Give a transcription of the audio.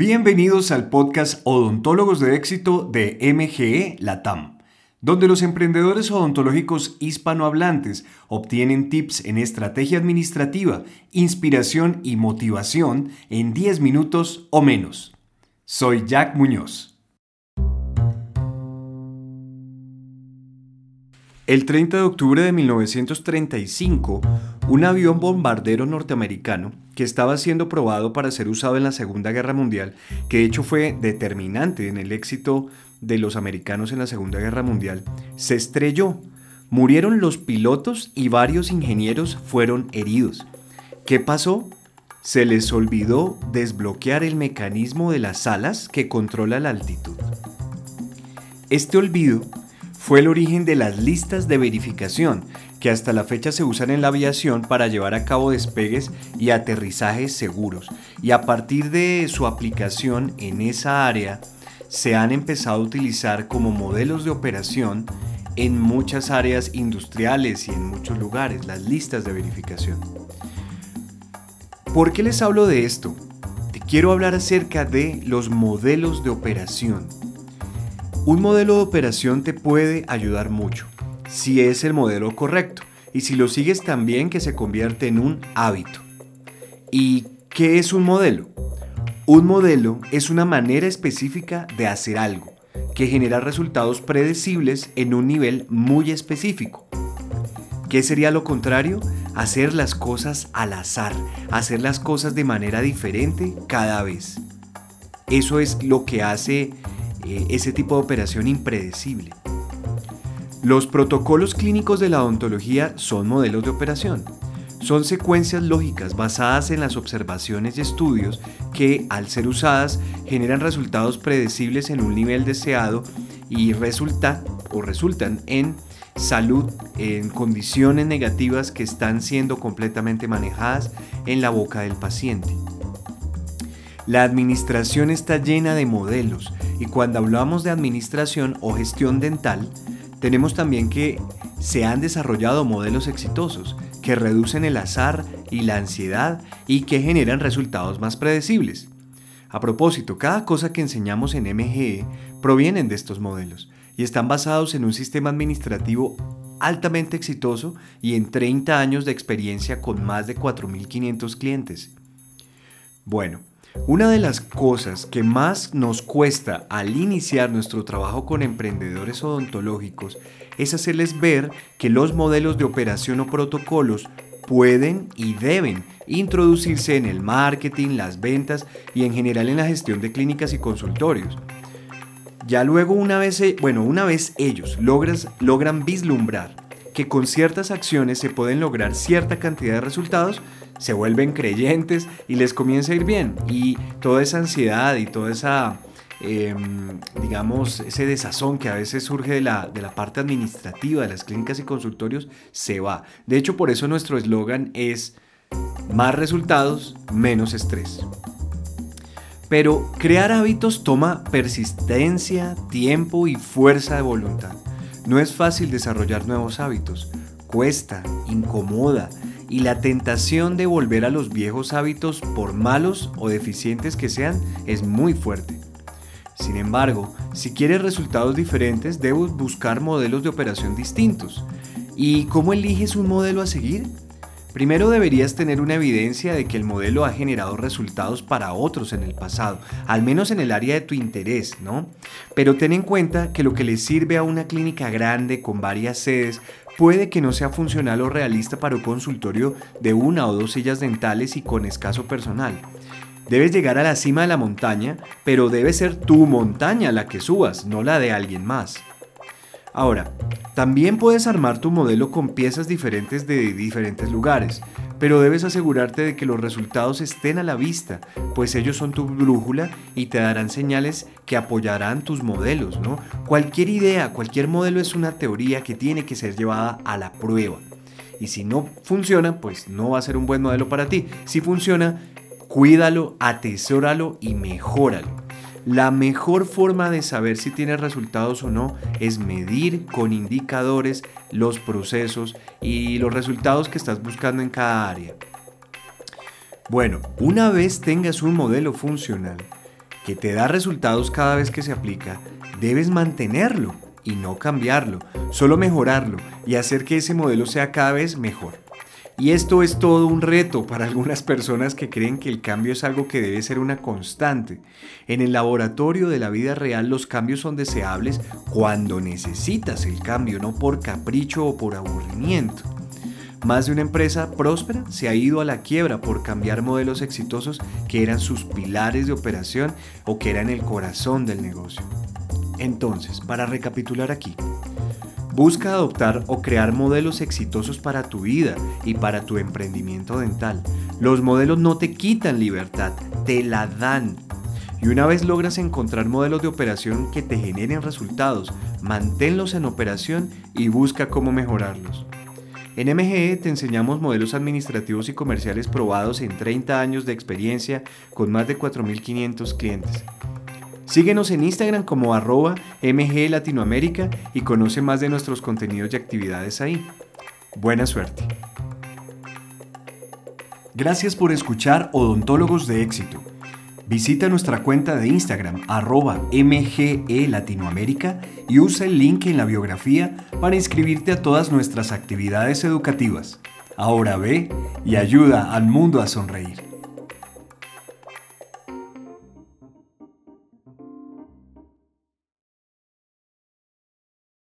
Bienvenidos al podcast Odontólogos de Éxito de MGE Latam, donde los emprendedores odontológicos hispanohablantes obtienen tips en estrategia administrativa, inspiración y motivación en 10 minutos o menos. Soy Jack Muñoz. El 30 de octubre de 1935, un avión bombardero norteamericano que estaba siendo probado para ser usado en la Segunda Guerra Mundial, que de hecho fue determinante en el éxito de los americanos en la Segunda Guerra Mundial, se estrelló. Murieron los pilotos y varios ingenieros fueron heridos. ¿Qué pasó? Se les olvidó desbloquear el mecanismo de las alas que controla la altitud. Este olvido fue el origen de las listas de verificación, que hasta la fecha se usan en la aviación para llevar a cabo despegues y aterrizajes seguros. Y a partir de su aplicación en esa área, se han empezado a utilizar como modelos de operación en muchas áreas industriales y en muchos lugares, las listas de verificación. ¿Por qué les hablo de esto? Te quiero hablar acerca de los modelos de operación. Un modelo de operación te puede ayudar mucho, si es el modelo correcto y si lo sigues también que se convierte en un hábito. ¿Y qué es un modelo? Un modelo es una manera específica de hacer algo que genera resultados predecibles en un nivel muy específico. ¿Qué sería lo contrario? Hacer las cosas al azar, hacer las cosas de manera diferente cada vez. Eso es lo que hace eh, ese tipo de operación impredecible. Los protocolos clínicos de la odontología son modelos de operación. Son secuencias lógicas basadas en las observaciones y estudios que, al ser usadas, generan resultados predecibles en un nivel deseado y resulta o resultan en salud en condiciones negativas que están siendo completamente manejadas en la boca del paciente. La administración está llena de modelos y cuando hablamos de administración o gestión dental, tenemos también que se han desarrollado modelos exitosos que reducen el azar y la ansiedad y que generan resultados más predecibles. A propósito, cada cosa que enseñamos en MGE provienen de estos modelos y están basados en un sistema administrativo altamente exitoso y en 30 años de experiencia con más de 4.500 clientes. Bueno, una de las cosas que más nos cuesta al iniciar nuestro trabajo con emprendedores odontológicos es hacerles ver que los modelos de operación o protocolos pueden y deben introducirse en el marketing, las ventas y en general en la gestión de clínicas y consultorios. Ya luego una vez, bueno, una vez ellos logran, logran vislumbrar que con ciertas acciones se pueden lograr cierta cantidad de resultados, se vuelven creyentes y les comienza a ir bien. Y toda esa ansiedad y toda esa, em, digamos, ese desazón que a veces surge de la, de la parte administrativa de las clínicas y consultorios se va. De hecho, por eso nuestro eslogan es más resultados, menos estrés. Pero crear hábitos toma persistencia, tiempo y fuerza de voluntad. No es fácil desarrollar nuevos hábitos. Cuesta, incomoda, y la tentación de volver a los viejos hábitos, por malos o deficientes que sean, es muy fuerte. Sin embargo, si quieres resultados diferentes, debes buscar modelos de operación distintos. ¿Y cómo eliges un modelo a seguir? Primero deberías tener una evidencia de que el modelo ha generado resultados para otros en el pasado, al menos en el área de tu interés, ¿no? Pero ten en cuenta que lo que le sirve a una clínica grande con varias sedes puede que no sea funcional o realista para un consultorio de una o dos sillas dentales y con escaso personal. Debes llegar a la cima de la montaña, pero debe ser tu montaña la que subas, no la de alguien más. Ahora, también puedes armar tu modelo con piezas diferentes de diferentes lugares, pero debes asegurarte de que los resultados estén a la vista, pues ellos son tu brújula y te darán señales que apoyarán tus modelos, ¿no? Cualquier idea, cualquier modelo es una teoría que tiene que ser llevada a la prueba. Y si no funciona, pues no va a ser un buen modelo para ti. Si funciona, cuídalo, atesóralo y mejóralo. La mejor forma de saber si tienes resultados o no es medir con indicadores los procesos y los resultados que estás buscando en cada área. Bueno, una vez tengas un modelo funcional, que te da resultados cada vez que se aplica, debes mantenerlo y no cambiarlo, solo mejorarlo y hacer que ese modelo sea cada vez mejor. Y esto es todo un reto para algunas personas que creen que el cambio es algo que debe ser una constante. En el laboratorio de la vida real los cambios son deseables cuando necesitas el cambio, no por capricho o por aburrimiento. Más de una empresa próspera se ha ido a la quiebra por cambiar modelos exitosos que eran sus pilares de operación o que eran el corazón del negocio. Entonces, para recapitular aquí, Busca adoptar o crear modelos exitosos para tu vida y para tu emprendimiento dental. Los modelos no te quitan libertad, te la dan. Y una vez logras encontrar modelos de operación que te generen resultados, manténlos en operación y busca cómo mejorarlos. En MGE te enseñamos modelos administrativos y comerciales probados en 30 años de experiencia con más de 4.500 clientes. Síguenos en Instagram como arroba MG Latinoamérica y conoce más de nuestros contenidos y actividades ahí. Buena suerte. Gracias por escuchar Odontólogos de Éxito. Visita nuestra cuenta de Instagram arroba MGE Latinoamérica y usa el link en la biografía para inscribirte a todas nuestras actividades educativas. Ahora ve y ayuda al mundo a sonreír.